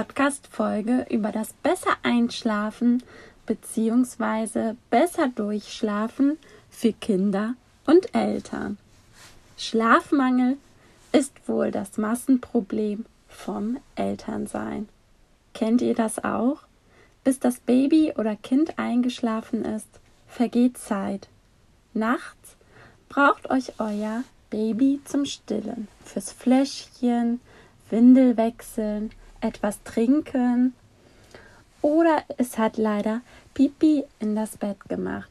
Podcast-Folge über das besser Einschlafen bzw. besser Durchschlafen für Kinder und Eltern. Schlafmangel ist wohl das Massenproblem vom Elternsein. Kennt ihr das auch? Bis das Baby oder Kind eingeschlafen ist, vergeht Zeit. Nachts braucht euch euer Baby zum Stillen, fürs Fläschchen, Windel wechseln, etwas trinken oder es hat leider Pipi in das Bett gemacht.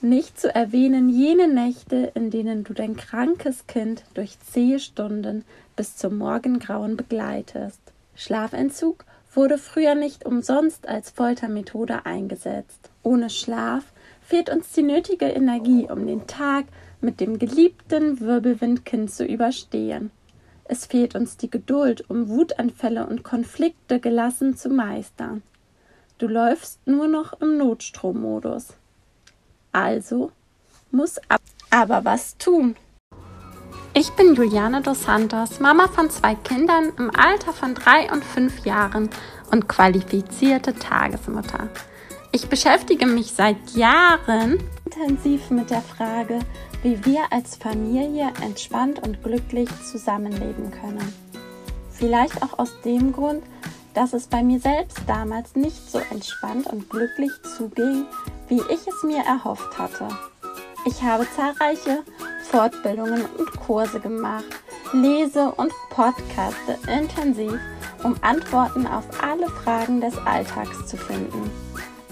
Nicht zu erwähnen jene Nächte, in denen du dein krankes Kind durch zähe Stunden bis zum Morgengrauen begleitest. Schlafentzug wurde früher nicht umsonst als Foltermethode eingesetzt. Ohne Schlaf fehlt uns die nötige Energie, um den Tag mit dem geliebten Wirbelwindkind zu überstehen. Es fehlt uns die Geduld, um Wutanfälle und Konflikte gelassen zu meistern. Du läufst nur noch im Notstrommodus. Also muss ab aber was tun. Ich bin Juliane dos Santos, Mama von zwei Kindern im Alter von drei und fünf Jahren und qualifizierte Tagesmutter. Ich beschäftige mich seit Jahren intensiv mit der Frage, wie wir als Familie entspannt und glücklich zusammenleben können. Vielleicht auch aus dem Grund, dass es bei mir selbst damals nicht so entspannt und glücklich zuging, wie ich es mir erhofft hatte. Ich habe zahlreiche Fortbildungen und Kurse gemacht, lese und podcaste intensiv, um Antworten auf alle Fragen des Alltags zu finden.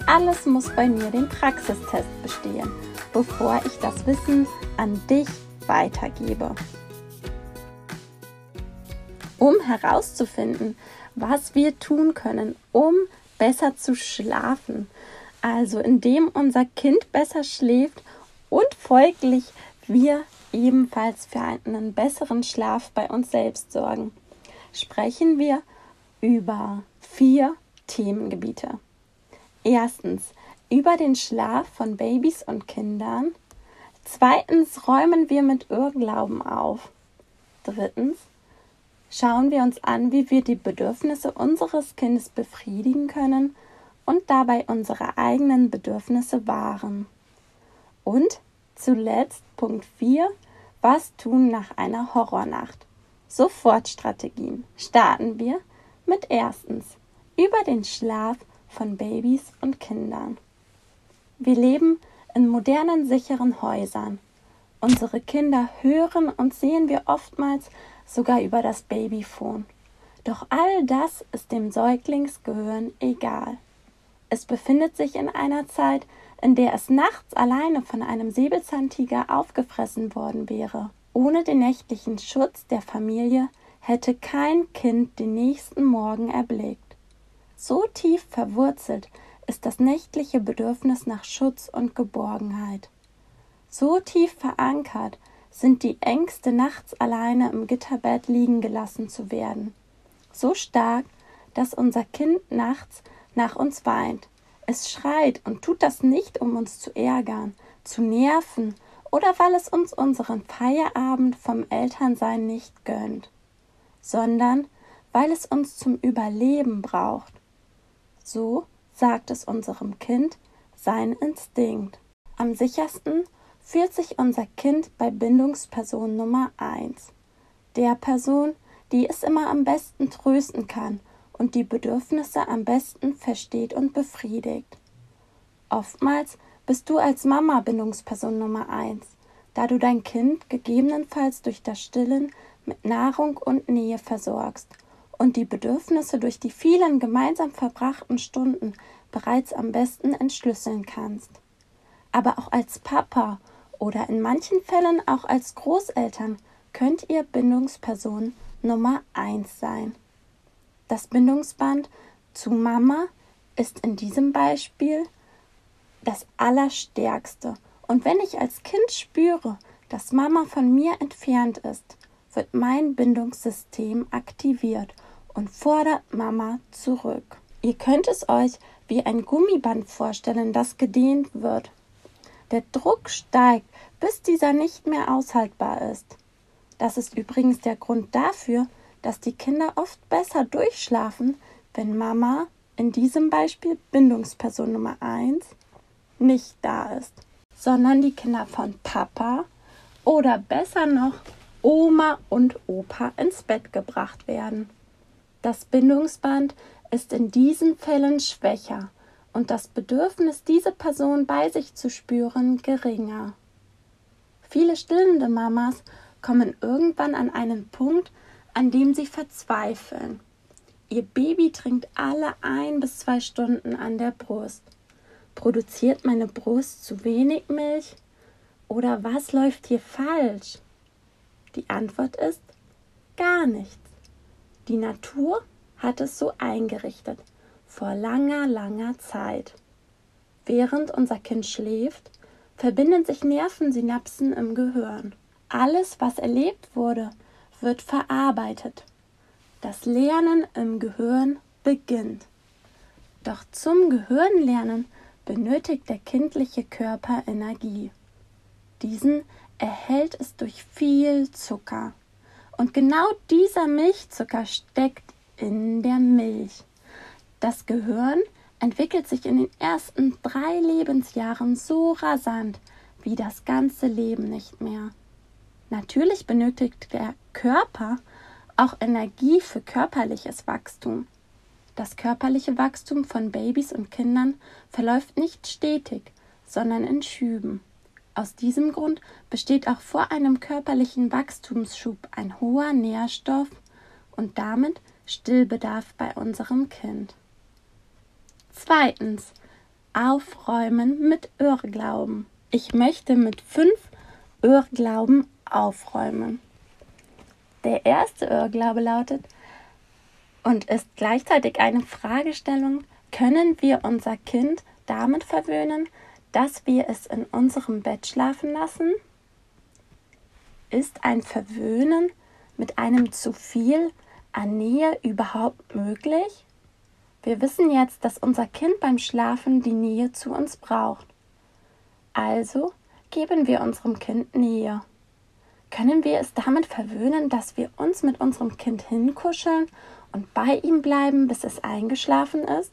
Alles muss bei mir den Praxistest bestehen bevor ich das Wissen an dich weitergebe. Um herauszufinden, was wir tun können, um besser zu schlafen, also indem unser Kind besser schläft und folglich wir ebenfalls für einen besseren Schlaf bei uns selbst sorgen, sprechen wir über vier Themengebiete. Erstens über den Schlaf von Babys und Kindern. Zweitens räumen wir mit Irrglauben auf. Drittens schauen wir uns an, wie wir die Bedürfnisse unseres Kindes befriedigen können und dabei unsere eigenen Bedürfnisse wahren. Und zuletzt Punkt 4, was tun nach einer Horrornacht? Sofortstrategien. Starten wir mit erstens über den Schlaf von Babys und Kindern. Wir leben in modernen, sicheren Häusern. Unsere Kinder hören und sehen wir oftmals sogar über das Babyphone. Doch all das ist dem Säuglingsgehirn egal. Es befindet sich in einer Zeit, in der es nachts alleine von einem Säbelzahntiger aufgefressen worden wäre. Ohne den nächtlichen Schutz der Familie hätte kein Kind den nächsten Morgen erblickt. So tief verwurzelt ist das nächtliche Bedürfnis nach Schutz und Geborgenheit. So tief verankert sind die Ängste, nachts alleine im Gitterbett liegen gelassen zu werden. So stark, dass unser Kind nachts nach uns weint. Es schreit und tut das nicht, um uns zu ärgern, zu nerven oder weil es uns unseren Feierabend vom Elternsein nicht gönnt, sondern weil es uns zum Überleben braucht. So sagt es unserem Kind sein Instinkt. Am sichersten fühlt sich unser Kind bei Bindungsperson Nummer 1, der Person, die es immer am besten trösten kann und die Bedürfnisse am besten versteht und befriedigt. Oftmals bist du als Mama Bindungsperson Nummer 1, da du dein Kind gegebenenfalls durch das Stillen mit Nahrung und Nähe versorgst und die Bedürfnisse durch die vielen gemeinsam verbrachten Stunden bereits am besten entschlüsseln kannst. Aber auch als Papa oder in manchen Fällen auch als Großeltern könnt ihr Bindungsperson Nummer 1 sein. Das Bindungsband zu Mama ist in diesem Beispiel das Allerstärkste. Und wenn ich als Kind spüre, dass Mama von mir entfernt ist, wird mein Bindungssystem aktiviert und fordert Mama zurück. Ihr könnt es euch wie ein Gummiband vorstellen, das gedehnt wird. Der Druck steigt, bis dieser nicht mehr aushaltbar ist. Das ist übrigens der Grund dafür, dass die Kinder oft besser durchschlafen, wenn Mama, in diesem Beispiel Bindungsperson Nummer 1, nicht da ist, sondern die Kinder von Papa oder besser noch Oma und Opa ins Bett gebracht werden. Das Bindungsband ist in diesen Fällen schwächer und das Bedürfnis, diese Person bei sich zu spüren, geringer. Viele stillende Mamas kommen irgendwann an einen Punkt, an dem sie verzweifeln. Ihr Baby trinkt alle ein bis zwei Stunden an der Brust. Produziert meine Brust zu wenig Milch? Oder was läuft hier falsch? Die Antwort ist gar nichts. Die Natur hat es so eingerichtet, vor langer, langer Zeit. Während unser Kind schläft, verbinden sich Nervensynapsen im Gehirn. Alles, was erlebt wurde, wird verarbeitet. Das Lernen im Gehirn beginnt. Doch zum Gehirnlernen benötigt der kindliche Körper Energie. Diesen erhält es durch viel Zucker. Und genau dieser Milchzucker steckt in der Milch. Das Gehirn entwickelt sich in den ersten drei Lebensjahren so rasant wie das ganze Leben nicht mehr. Natürlich benötigt der Körper auch Energie für körperliches Wachstum. Das körperliche Wachstum von Babys und Kindern verläuft nicht stetig, sondern in Schüben. Aus diesem Grund besteht auch vor einem körperlichen Wachstumsschub ein hoher Nährstoff und damit Stillbedarf bei unserem Kind. Zweitens. Aufräumen mit Irrglauben. Ich möchte mit fünf Irrglauben aufräumen. Der erste Irrglaube lautet und ist gleichzeitig eine Fragestellung, können wir unser Kind damit verwöhnen, dass wir es in unserem Bett schlafen lassen? Ist ein Verwöhnen mit einem zu viel an Nähe überhaupt möglich? Wir wissen jetzt, dass unser Kind beim Schlafen die Nähe zu uns braucht. Also geben wir unserem Kind Nähe. Können wir es damit verwöhnen, dass wir uns mit unserem Kind hinkuscheln und bei ihm bleiben, bis es eingeschlafen ist?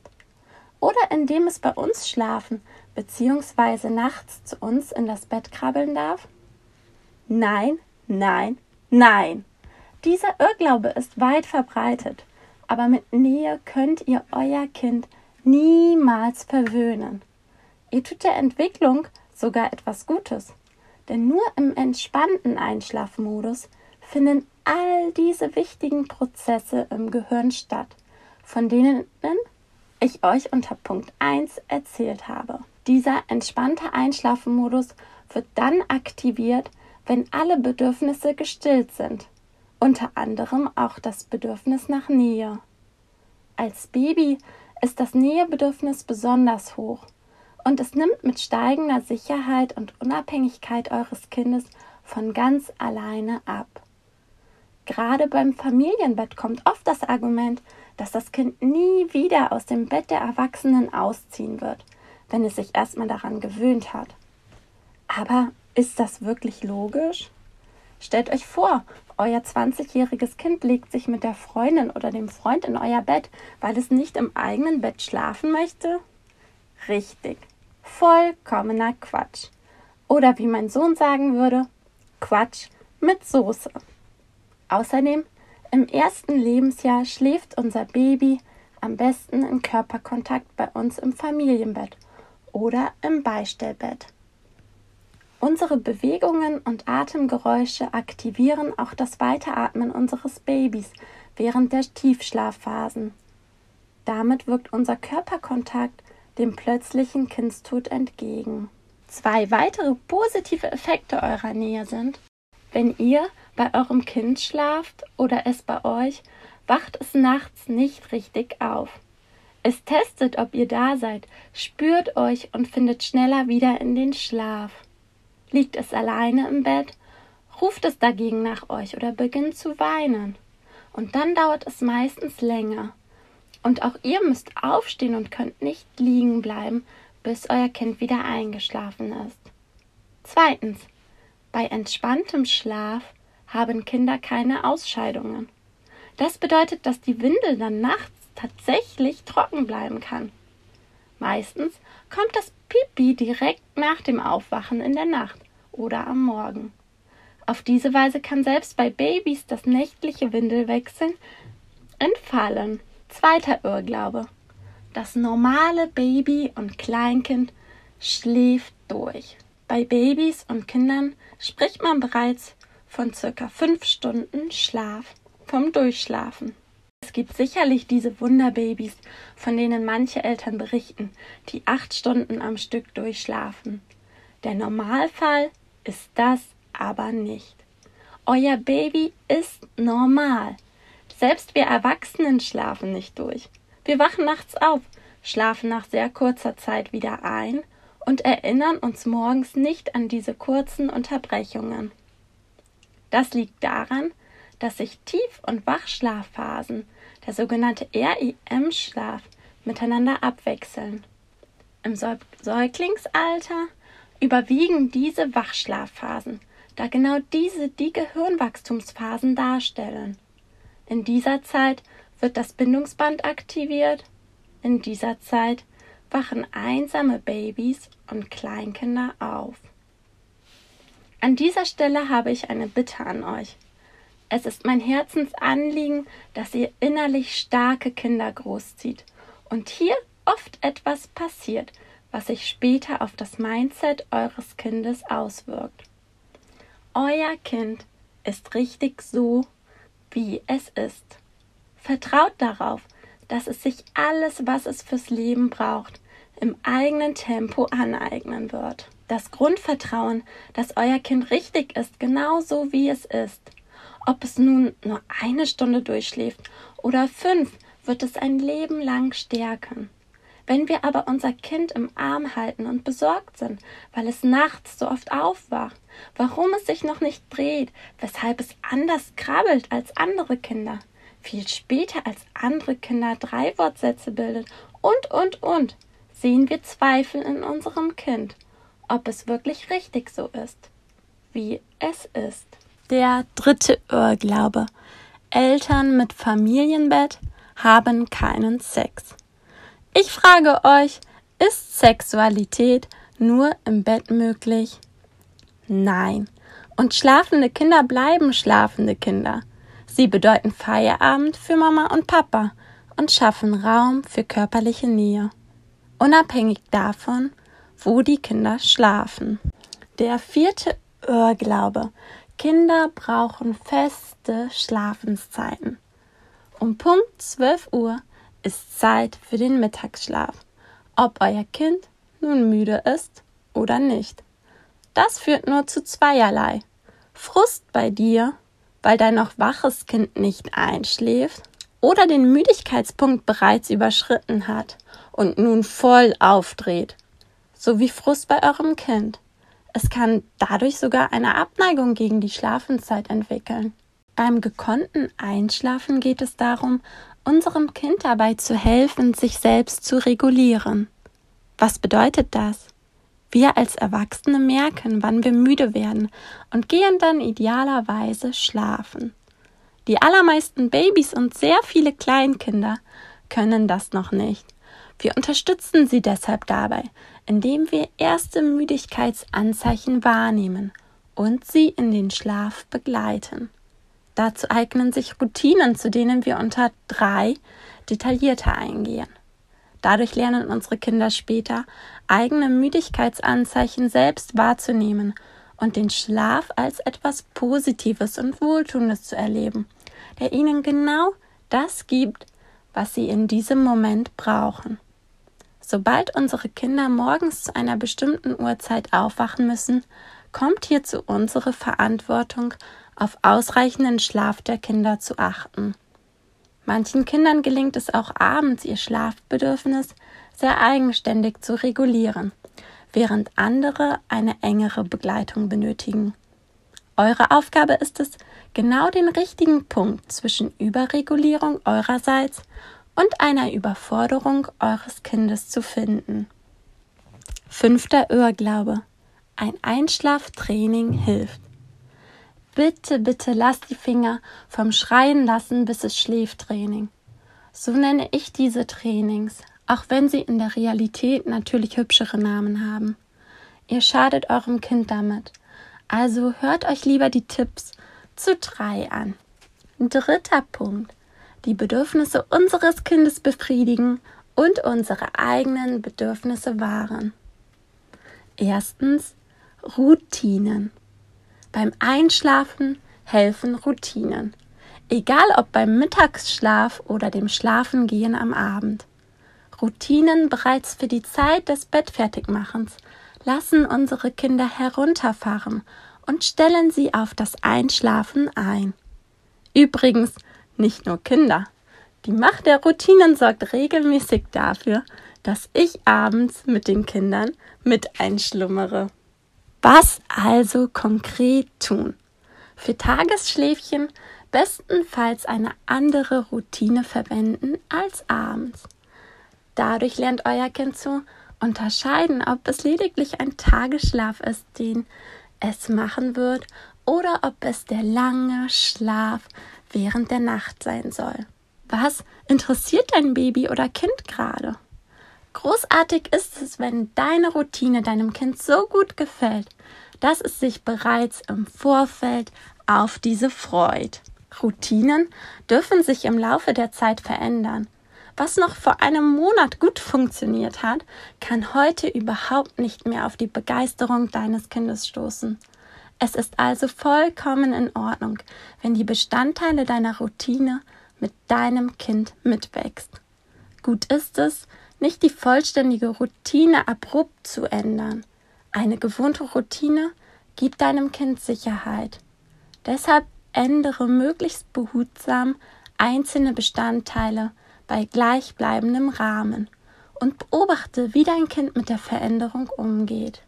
Oder indem es bei uns schlafen bzw. nachts zu uns in das Bett krabbeln darf? Nein, nein, nein. Dieser Irrglaube ist weit verbreitet, aber mit Nähe könnt ihr euer Kind niemals verwöhnen. Ihr tut der Entwicklung sogar etwas Gutes. Denn nur im entspannten Einschlafmodus finden all diese wichtigen Prozesse im Gehirn statt, von denen ich euch unter Punkt 1 erzählt habe. Dieser entspannte Einschlafmodus wird dann aktiviert, wenn alle Bedürfnisse gestillt sind, unter anderem auch das Bedürfnis nach Nähe. Als Baby ist das Nähebedürfnis besonders hoch und es nimmt mit steigender Sicherheit und Unabhängigkeit eures Kindes von ganz alleine ab. Gerade beim Familienbett kommt oft das Argument, dass das Kind nie wieder aus dem Bett der Erwachsenen ausziehen wird, wenn es sich erstmal daran gewöhnt hat. Aber ist das wirklich logisch? Stellt euch vor, euer 20-jähriges Kind legt sich mit der Freundin oder dem Freund in euer Bett, weil es nicht im eigenen Bett schlafen möchte? Richtig. Vollkommener Quatsch. Oder wie mein Sohn sagen würde, Quatsch mit Soße. Außerdem, im ersten Lebensjahr schläft unser Baby am besten in Körperkontakt bei uns im Familienbett oder im Beistellbett. Unsere Bewegungen und Atemgeräusche aktivieren auch das Weiteratmen unseres Babys während der Tiefschlafphasen. Damit wirkt unser Körperkontakt dem plötzlichen Kindstod entgegen. Zwei weitere positive Effekte eurer Nähe sind, wenn ihr bei eurem Kind schlaft oder es bei euch, wacht es nachts nicht richtig auf. Es testet, ob ihr da seid, spürt euch und findet schneller wieder in den Schlaf. Liegt es alleine im Bett, ruft es dagegen nach euch oder beginnt zu weinen. Und dann dauert es meistens länger. Und auch ihr müsst aufstehen und könnt nicht liegen bleiben, bis euer Kind wieder eingeschlafen ist. Zweitens. Bei entspanntem Schlaf haben Kinder keine Ausscheidungen. Das bedeutet, dass die Windel dann nachts tatsächlich trocken bleiben kann. Meistens kommt das Pipi direkt nach dem Aufwachen in der Nacht oder am Morgen. Auf diese Weise kann selbst bei Babys das nächtliche Windelwechseln entfallen. Zweiter Irrglaube. Das normale Baby und Kleinkind schläft durch. Bei Babys und Kindern spricht man bereits von circa fünf Stunden Schlaf vom Durchschlafen. Es gibt sicherlich diese Wunderbabys, von denen manche Eltern berichten, die acht Stunden am Stück durchschlafen. Der Normalfall ist das aber nicht. Euer Baby ist normal. Selbst wir Erwachsenen schlafen nicht durch. Wir wachen nachts auf, schlafen nach sehr kurzer Zeit wieder ein und erinnern uns morgens nicht an diese kurzen Unterbrechungen. Das liegt daran, dass sich Tief- und Wachschlafphasen der sogenannte REM-Schlaf, miteinander abwechseln. Im Säuglingsalter überwiegen diese Wachschlafphasen, da genau diese die Gehirnwachstumsphasen darstellen. In dieser Zeit wird das Bindungsband aktiviert. In dieser Zeit wachen einsame Babys und Kleinkinder auf. An dieser Stelle habe ich eine Bitte an euch. Es ist mein Herzensanliegen, dass ihr innerlich starke Kinder großzieht und hier oft etwas passiert, was sich später auf das Mindset eures Kindes auswirkt. Euer Kind ist richtig so, wie es ist. Vertraut darauf, dass es sich alles, was es fürs Leben braucht, im eigenen Tempo aneignen wird. Das Grundvertrauen, dass euer Kind richtig ist, genau so wie es ist, ob es nun nur eine Stunde durchschläft oder fünf, wird es ein Leben lang stärken. Wenn wir aber unser Kind im Arm halten und besorgt sind, weil es nachts so oft aufwacht, warum es sich noch nicht dreht, weshalb es anders krabbelt als andere Kinder, viel später als andere Kinder drei Wortsätze bildet und, und, und, sehen wir Zweifel in unserem Kind, ob es wirklich richtig so ist, wie es ist. Der dritte Irrglaube. Eltern mit Familienbett haben keinen Sex. Ich frage euch, ist Sexualität nur im Bett möglich? Nein. Und schlafende Kinder bleiben schlafende Kinder. Sie bedeuten Feierabend für Mama und Papa und schaffen Raum für körperliche Nähe. Unabhängig davon, wo die Kinder schlafen. Der vierte Irrglaube. Kinder brauchen feste Schlafenszeiten. Um Punkt 12 Uhr ist Zeit für den Mittagsschlaf, ob euer Kind nun müde ist oder nicht. Das führt nur zu zweierlei. Frust bei dir, weil dein noch waches Kind nicht einschläft oder den Müdigkeitspunkt bereits überschritten hat und nun voll aufdreht, sowie Frust bei eurem Kind. Es kann dadurch sogar eine Abneigung gegen die Schlafenszeit entwickeln. Beim gekonnten Einschlafen geht es darum, unserem Kind dabei zu helfen, sich selbst zu regulieren. Was bedeutet das? Wir als Erwachsene merken, wann wir müde werden und gehen dann idealerweise schlafen. Die allermeisten Babys und sehr viele Kleinkinder können das noch nicht. Wir unterstützen sie deshalb dabei, indem wir erste Müdigkeitsanzeichen wahrnehmen und sie in den Schlaf begleiten. Dazu eignen sich Routinen, zu denen wir unter drei detaillierter eingehen. Dadurch lernen unsere Kinder später, eigene Müdigkeitsanzeichen selbst wahrzunehmen und den Schlaf als etwas Positives und Wohltuendes zu erleben, der ihnen genau das gibt, was sie in diesem Moment brauchen. Sobald unsere Kinder morgens zu einer bestimmten Uhrzeit aufwachen müssen, kommt hierzu unsere Verantwortung, auf ausreichenden Schlaf der Kinder zu achten. Manchen Kindern gelingt es auch abends, ihr Schlafbedürfnis sehr eigenständig zu regulieren, während andere eine engere Begleitung benötigen. Eure Aufgabe ist es, genau den richtigen Punkt zwischen Überregulierung eurerseits und einer Überforderung eures Kindes zu finden. Fünfter Irrglaube. Ein Einschlaftraining hilft. Bitte, bitte lasst die Finger vom Schreien lassen, bis es schläft Training. So nenne ich diese Trainings, auch wenn sie in der Realität natürlich hübschere Namen haben. Ihr schadet eurem Kind damit. Also hört euch lieber die Tipps zu drei an. Dritter Punkt. Die Bedürfnisse unseres Kindes befriedigen und unsere eigenen Bedürfnisse wahren. Erstens Routinen. Beim Einschlafen helfen Routinen. Egal ob beim Mittagsschlaf oder dem Schlafengehen am Abend. Routinen bereits für die Zeit des Bettfertigmachens lassen unsere Kinder herunterfahren und stellen sie auf das Einschlafen ein. Übrigens, nicht nur Kinder. Die Macht der Routinen sorgt regelmäßig dafür, dass ich abends mit den Kindern mit einschlummere. Was also konkret tun? Für Tagesschläfchen bestenfalls eine andere Routine verwenden als abends. Dadurch lernt euer Kind zu unterscheiden, ob es lediglich ein Tagesschlaf ist, den es machen wird, oder ob es der lange Schlaf während der Nacht sein soll. Was interessiert dein Baby oder Kind gerade? Großartig ist es, wenn deine Routine deinem Kind so gut gefällt, dass es sich bereits im Vorfeld auf diese freut. Routinen dürfen sich im Laufe der Zeit verändern. Was noch vor einem Monat gut funktioniert hat, kann heute überhaupt nicht mehr auf die Begeisterung deines Kindes stoßen. Es ist also vollkommen in Ordnung, wenn die Bestandteile deiner Routine mit deinem Kind mitwächst. Gut ist es, nicht die vollständige Routine abrupt zu ändern. Eine gewohnte Routine gibt deinem Kind Sicherheit. Deshalb ändere möglichst behutsam einzelne Bestandteile bei gleichbleibendem Rahmen und beobachte, wie dein Kind mit der Veränderung umgeht.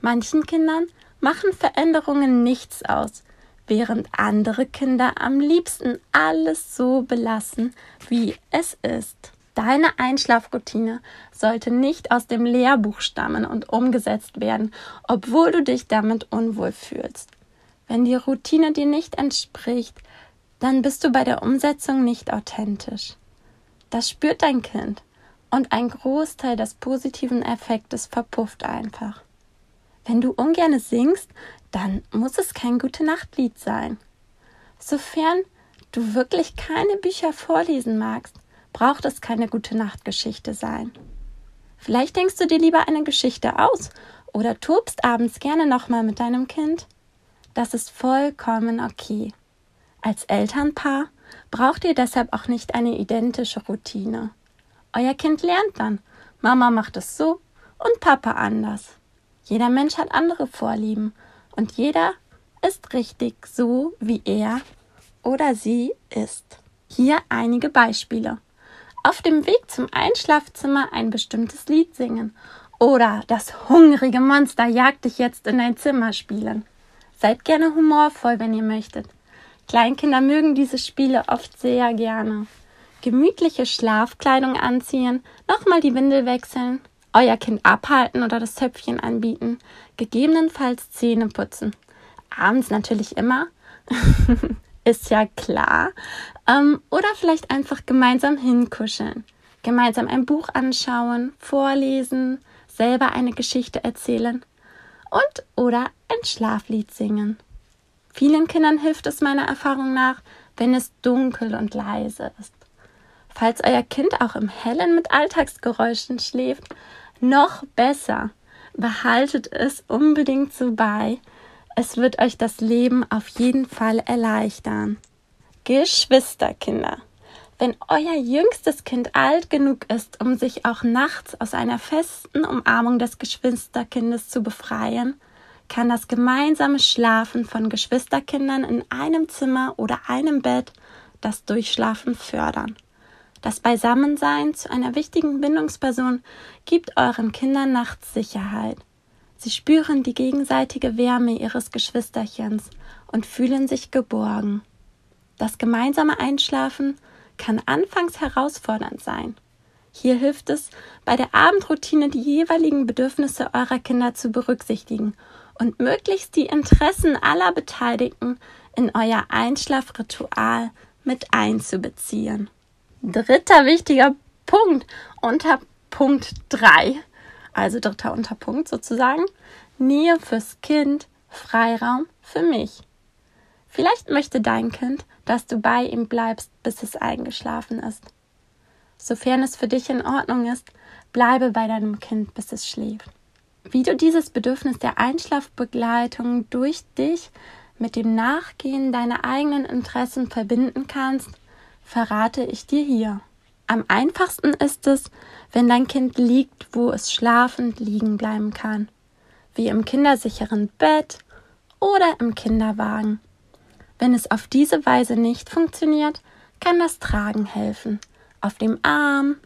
Manchen Kindern machen Veränderungen nichts aus, während andere Kinder am liebsten alles so belassen, wie es ist. Deine Einschlafroutine sollte nicht aus dem Lehrbuch stammen und umgesetzt werden, obwohl du dich damit unwohl fühlst. Wenn die Routine dir nicht entspricht, dann bist du bei der Umsetzung nicht authentisch. Das spürt dein Kind und ein Großteil des positiven Effektes verpufft einfach. Wenn du ungern singst, dann muss es kein gute Nachtlied sein. Sofern du wirklich keine Bücher vorlesen magst, braucht es keine gute Nachtgeschichte sein. Vielleicht denkst du dir lieber eine Geschichte aus oder tobst abends gerne nochmal mit deinem Kind. Das ist vollkommen okay. Als Elternpaar braucht ihr deshalb auch nicht eine identische Routine. Euer Kind lernt dann, Mama macht es so und Papa anders. Jeder Mensch hat andere Vorlieben und jeder ist richtig so, wie er oder sie ist. Hier einige Beispiele auf dem Weg zum Einschlafzimmer ein bestimmtes Lied singen oder das hungrige Monster jagt dich jetzt in dein Zimmer spielen. Seid gerne humorvoll, wenn ihr möchtet. Kleinkinder mögen diese Spiele oft sehr gerne. Gemütliche Schlafkleidung anziehen, nochmal die Windel wechseln, euer Kind abhalten oder das Töpfchen anbieten, gegebenenfalls Zähne putzen. Abends natürlich immer. ist ja klar. Ähm, oder vielleicht einfach gemeinsam hinkuscheln, gemeinsam ein Buch anschauen, vorlesen, selber eine Geschichte erzählen und oder ein Schlaflied singen. Vielen Kindern hilft es meiner Erfahrung nach, wenn es dunkel und leise ist. Falls euer Kind auch im Hellen mit Alltagsgeräuschen schläft, noch besser. Behaltet es unbedingt so bei, es wird euch das Leben auf jeden Fall erleichtern. Geschwisterkinder. Wenn euer jüngstes Kind alt genug ist, um sich auch nachts aus einer festen Umarmung des Geschwisterkindes zu befreien, kann das gemeinsame Schlafen von Geschwisterkindern in einem Zimmer oder einem Bett das Durchschlafen fördern. Das Beisammensein zu einer wichtigen Bindungsperson gibt euren Kindern nachts Sicherheit. Sie spüren die gegenseitige Wärme ihres Geschwisterchens und fühlen sich geborgen. Das gemeinsame Einschlafen kann anfangs herausfordernd sein. Hier hilft es, bei der Abendroutine die jeweiligen Bedürfnisse eurer Kinder zu berücksichtigen und möglichst die Interessen aller Beteiligten in euer Einschlafritual mit einzubeziehen. Dritter wichtiger Punkt unter Punkt 3, also dritter Unterpunkt sozusagen, Nähe fürs Kind, Freiraum für mich. Vielleicht möchte dein Kind, dass du bei ihm bleibst, bis es eingeschlafen ist. Sofern es für dich in Ordnung ist, bleibe bei deinem Kind, bis es schläft. Wie du dieses Bedürfnis der Einschlafbegleitung durch dich mit dem Nachgehen deiner eigenen Interessen verbinden kannst, verrate ich dir hier. Am einfachsten ist es, wenn dein Kind liegt, wo es schlafend liegen bleiben kann, wie im kindersicheren Bett oder im Kinderwagen. Wenn es auf diese Weise nicht funktioniert, kann das Tragen helfen. Auf dem Arm,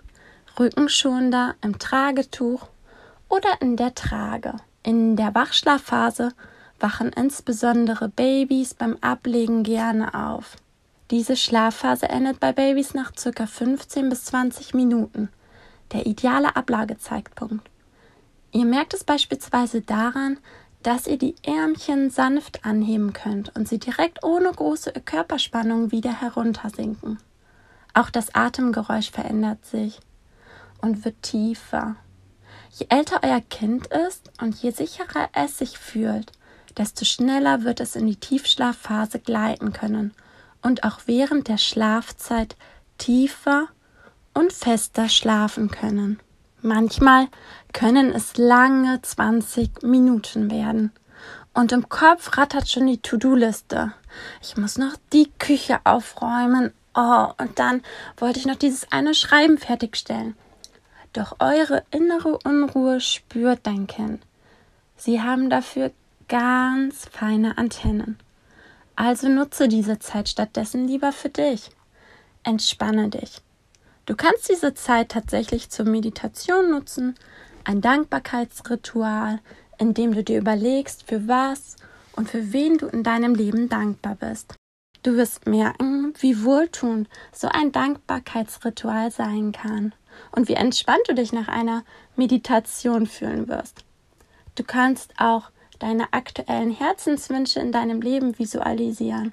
rückenschonender, im Tragetuch oder in der Trage. In der Wachschlafphase wachen insbesondere Babys beim Ablegen gerne auf. Diese Schlafphase endet bei Babys nach ca. 15 bis 20 Minuten, der ideale Ablagezeitpunkt. Ihr merkt es beispielsweise daran, dass ihr die Ärmchen sanft anheben könnt und sie direkt ohne große Körperspannung wieder heruntersinken. Auch das Atemgeräusch verändert sich und wird tiefer. Je älter euer Kind ist und je sicherer es sich fühlt, desto schneller wird es in die Tiefschlafphase gleiten können und auch während der Schlafzeit tiefer und fester schlafen können. Manchmal können es lange 20 Minuten werden. Und im Kopf rattert schon die To-Do-Liste. Ich muss noch die Küche aufräumen. Oh, und dann wollte ich noch dieses eine Schreiben fertigstellen. Doch eure innere Unruhe spürt dein Kind. Sie haben dafür ganz feine Antennen. Also nutze diese Zeit stattdessen lieber für dich. Entspanne dich. Du kannst diese Zeit tatsächlich zur Meditation nutzen, ein Dankbarkeitsritual, in dem du dir überlegst, für was und für wen du in deinem Leben dankbar bist. Du wirst merken, wie wohltuend so ein Dankbarkeitsritual sein kann und wie entspannt du dich nach einer Meditation fühlen wirst. Du kannst auch deine aktuellen Herzenswünsche in deinem Leben visualisieren,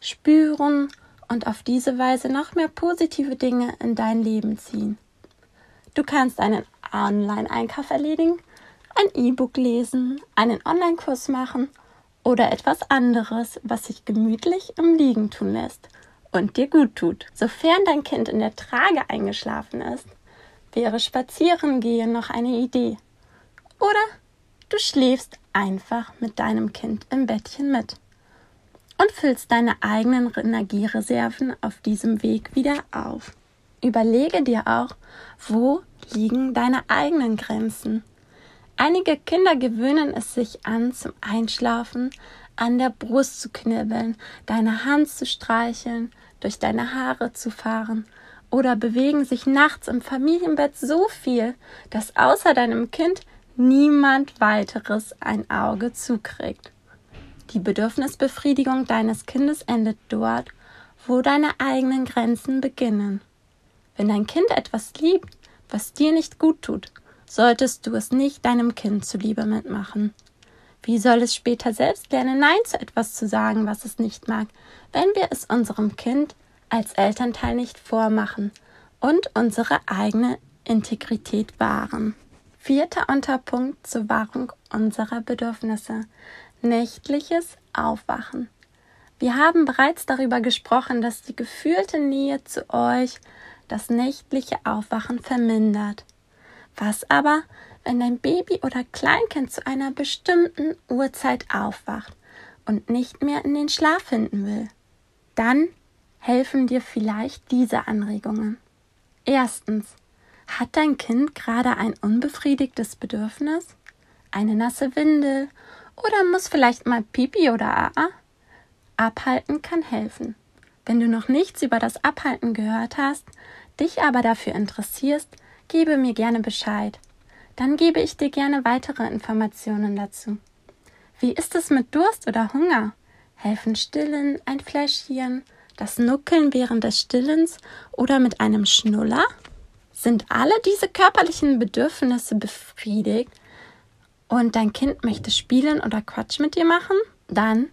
spüren und auf diese Weise noch mehr positive Dinge in dein Leben ziehen. Du kannst einen Online-Einkauf erledigen, ein E-Book lesen, einen Online-Kurs machen oder etwas anderes, was sich gemütlich im Liegen tun lässt und dir gut tut. Sofern dein Kind in der Trage eingeschlafen ist, wäre Spazierengehen noch eine Idee. Oder du schläfst einfach mit deinem Kind im Bettchen mit und füllst deine eigenen Energiereserven auf diesem Weg wieder auf. Überlege dir auch, wo liegen deine eigenen Grenzen. Einige Kinder gewöhnen es sich an, zum Einschlafen an der Brust zu knibbeln, deine Hand zu streicheln, durch deine Haare zu fahren oder bewegen sich nachts im Familienbett so viel, dass außer deinem Kind niemand weiteres ein Auge zukriegt. Die Bedürfnisbefriedigung deines Kindes endet dort, wo deine eigenen Grenzen beginnen. Wenn dein Kind etwas liebt, was dir nicht gut tut, solltest du es nicht deinem Kind zuliebe mitmachen. Wie soll es später selbst lernen, Nein zu etwas zu sagen, was es nicht mag, wenn wir es unserem Kind als Elternteil nicht vormachen und unsere eigene Integrität wahren? Vierter Unterpunkt zur Wahrung unserer Bedürfnisse. Nächtliches Aufwachen. Wir haben bereits darüber gesprochen, dass die gefühlte Nähe zu euch das nächtliche Aufwachen vermindert. Was aber, wenn dein Baby oder Kleinkind zu einer bestimmten Uhrzeit aufwacht und nicht mehr in den Schlaf finden will? Dann helfen dir vielleicht diese Anregungen. Erstens, hat dein Kind gerade ein unbefriedigtes Bedürfnis? Eine nasse Windel? Oder muss vielleicht mal Pipi oder AA? Abhalten kann helfen. Wenn du noch nichts über das Abhalten gehört hast, dich aber dafür interessierst, gebe mir gerne Bescheid. Dann gebe ich dir gerne weitere Informationen dazu. Wie ist es mit Durst oder Hunger? Helfen Stillen, ein Fläschchen, das Nuckeln während des Stillens oder mit einem Schnuller? Sind alle diese körperlichen Bedürfnisse befriedigt und dein Kind möchte spielen oder Quatsch mit dir machen? Dann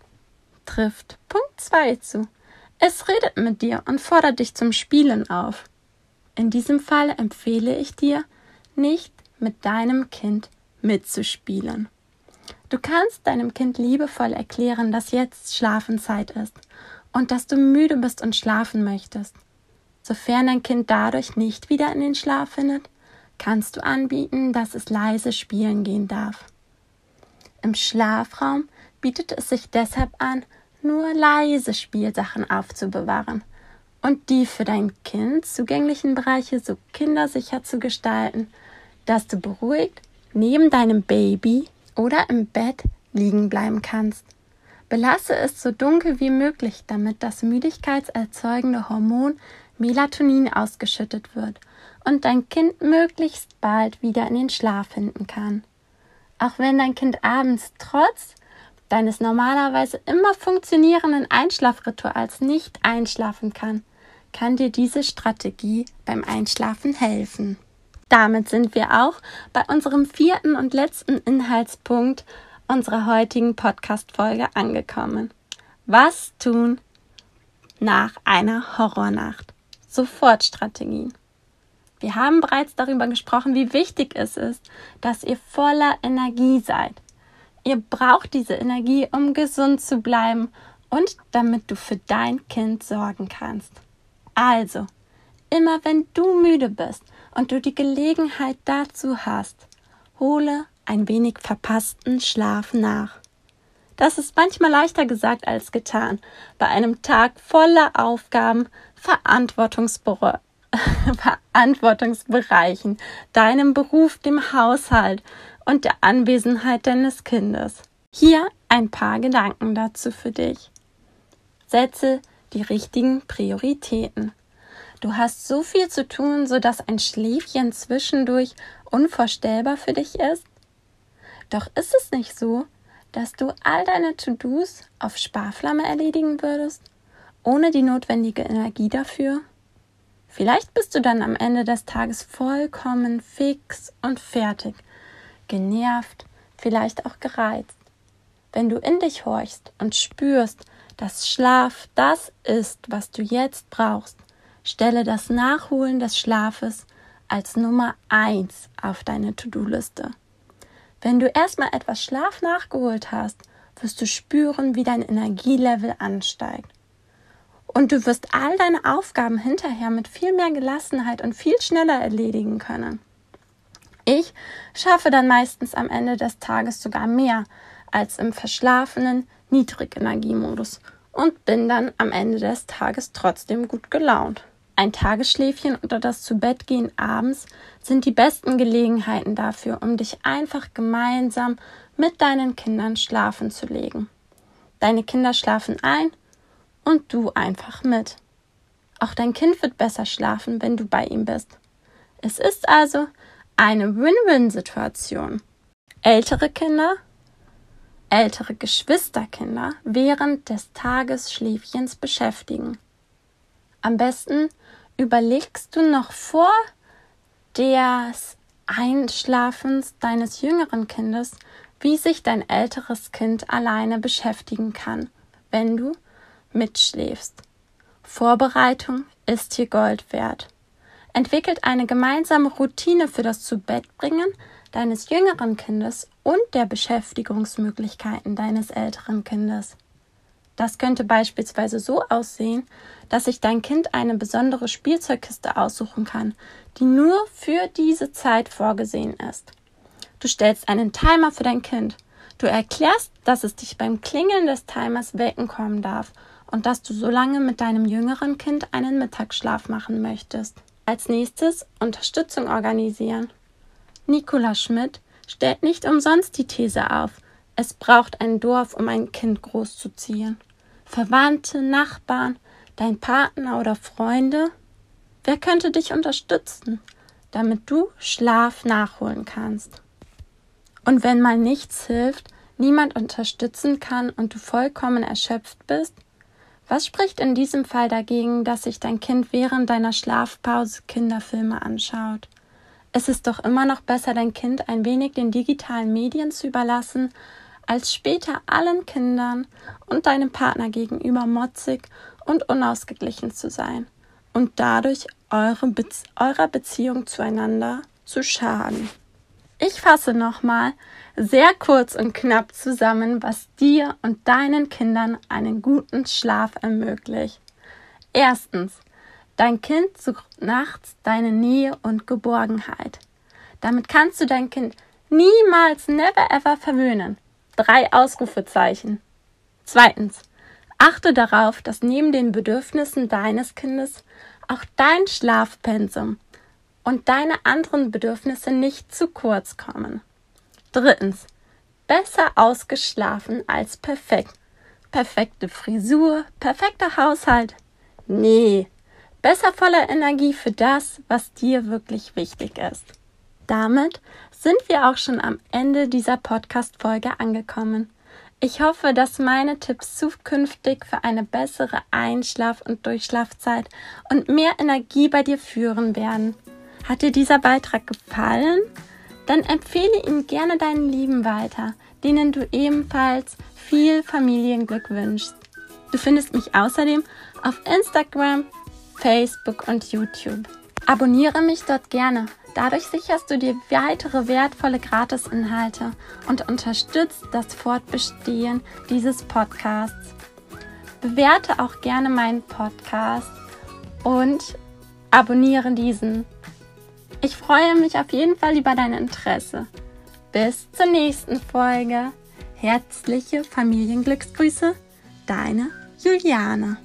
trifft Punkt 2 zu. Es redet mit dir und fordert dich zum Spielen auf. In diesem Fall empfehle ich dir, nicht mit deinem Kind mitzuspielen. Du kannst deinem Kind liebevoll erklären, dass jetzt Schlafenzeit ist und dass du müde bist und schlafen möchtest. Sofern dein Kind dadurch nicht wieder in den Schlaf findet, kannst du anbieten, dass es leise spielen gehen darf. Im Schlafraum bietet es sich deshalb an, nur leise Spielsachen aufzubewahren und die für dein Kind zugänglichen Bereiche so kindersicher zu gestalten, dass du beruhigt neben deinem Baby oder im Bett liegen bleiben kannst. Belasse es so dunkel wie möglich, damit das müdigkeitserzeugende Hormon Melatonin ausgeschüttet wird und dein Kind möglichst bald wieder in den Schlaf finden kann. Auch wenn dein Kind abends trotz deines normalerweise immer funktionierenden Einschlafrituals nicht einschlafen kann, kann dir diese Strategie beim Einschlafen helfen. Damit sind wir auch bei unserem vierten und letzten Inhaltspunkt unserer heutigen Podcast-Folge angekommen. Was tun nach einer Horrornacht? Sofortstrategien. Wir haben bereits darüber gesprochen, wie wichtig es ist, dass ihr voller Energie seid. Ihr braucht diese Energie, um gesund zu bleiben und damit du für dein Kind sorgen kannst. Also, immer wenn du müde bist und du die Gelegenheit dazu hast, hole ein wenig verpassten Schlaf nach. Das ist manchmal leichter gesagt als getan, bei einem Tag voller Aufgaben, Verantwortungsbereichen, deinem Beruf, dem Haushalt und der Anwesenheit deines Kindes. Hier ein paar Gedanken dazu für dich. Setze die richtigen Prioritäten. Du hast so viel zu tun, sodass ein Schläfchen zwischendurch unvorstellbar für dich ist? Doch ist es nicht so, dass du all deine To-Dos auf Sparflamme erledigen würdest, ohne die notwendige Energie dafür? Vielleicht bist du dann am Ende des Tages vollkommen fix und fertig, genervt, vielleicht auch gereizt. Wenn du in dich horchst und spürst, dass Schlaf das ist, was du jetzt brauchst, Stelle das Nachholen des Schlafes als Nummer 1 auf deine To-Do-Liste. Wenn du erstmal etwas Schlaf nachgeholt hast, wirst du spüren, wie dein Energielevel ansteigt. Und du wirst all deine Aufgaben hinterher mit viel mehr Gelassenheit und viel schneller erledigen können. Ich schaffe dann meistens am Ende des Tages sogar mehr als im verschlafenen Niedrigenergiemodus und bin dann am Ende des Tages trotzdem gut gelaunt. Ein Tagesschläfchen oder das Zubettgehen abends sind die besten Gelegenheiten dafür, um dich einfach gemeinsam mit deinen Kindern schlafen zu legen. Deine Kinder schlafen ein und du einfach mit. Auch dein Kind wird besser schlafen, wenn du bei ihm bist. Es ist also eine Win-Win-Situation. Ältere Kinder, ältere Geschwisterkinder während des Tagesschläfchens beschäftigen. Am besten überlegst du noch vor des Einschlafens deines jüngeren Kindes, wie sich dein älteres Kind alleine beschäftigen kann, wenn du mitschläfst. Vorbereitung ist hier Gold wert. Entwickelt eine gemeinsame Routine für das Zubettbringen deines jüngeren Kindes und der Beschäftigungsmöglichkeiten deines älteren Kindes. Das könnte beispielsweise so aussehen, dass sich dein Kind eine besondere Spielzeugkiste aussuchen kann, die nur für diese Zeit vorgesehen ist. Du stellst einen Timer für dein Kind. Du erklärst, dass es dich beim Klingeln des Timers wecken kommen darf und dass du so lange mit deinem jüngeren Kind einen Mittagsschlaf machen möchtest. Als nächstes Unterstützung organisieren. Nicola Schmidt stellt nicht umsonst die These auf, es braucht ein Dorf, um ein Kind großzuziehen. Verwandte, Nachbarn, dein Partner oder Freunde? Wer könnte dich unterstützen, damit du Schlaf nachholen kannst? Und wenn mal nichts hilft, niemand unterstützen kann und du vollkommen erschöpft bist, was spricht in diesem Fall dagegen, dass sich dein Kind während deiner Schlafpause Kinderfilme anschaut? Es ist doch immer noch besser, dein Kind ein wenig den digitalen Medien zu überlassen, als später allen Kindern und deinem Partner gegenüber motzig und unausgeglichen zu sein und dadurch eure Be eurer Beziehung zueinander zu schaden. Ich fasse nochmal sehr kurz und knapp zusammen, was dir und deinen Kindern einen guten Schlaf ermöglicht. Erstens, dein Kind sucht nachts deine Nähe und Geborgenheit. Damit kannst du dein Kind niemals, never ever verwöhnen. Drei Ausrufezeichen. Zweitens, achte darauf, dass neben den Bedürfnissen deines Kindes auch dein Schlafpensum und deine anderen Bedürfnisse nicht zu kurz kommen. Drittens. Besser ausgeschlafen als perfekt. Perfekte Frisur, perfekter Haushalt. Nee. Besser voller Energie für das, was dir wirklich wichtig ist. Damit sind wir auch schon am Ende dieser Podcast-Folge angekommen. Ich hoffe, dass meine Tipps zukünftig für eine bessere Einschlaf- und Durchschlafzeit und mehr Energie bei dir führen werden. Hat dir dieser Beitrag gefallen? Dann empfehle ihn gerne deinen Lieben weiter, denen du ebenfalls viel Familienglück wünschst. Du findest mich außerdem auf Instagram, Facebook und YouTube. Abonniere mich dort gerne. Dadurch sicherst du dir weitere wertvolle Gratisinhalte und unterstützt das Fortbestehen dieses Podcasts. Bewerte auch gerne meinen Podcast und abonniere diesen. Ich freue mich auf jeden Fall über dein Interesse. Bis zur nächsten Folge. Herzliche Familienglücksgrüße, deine Juliane.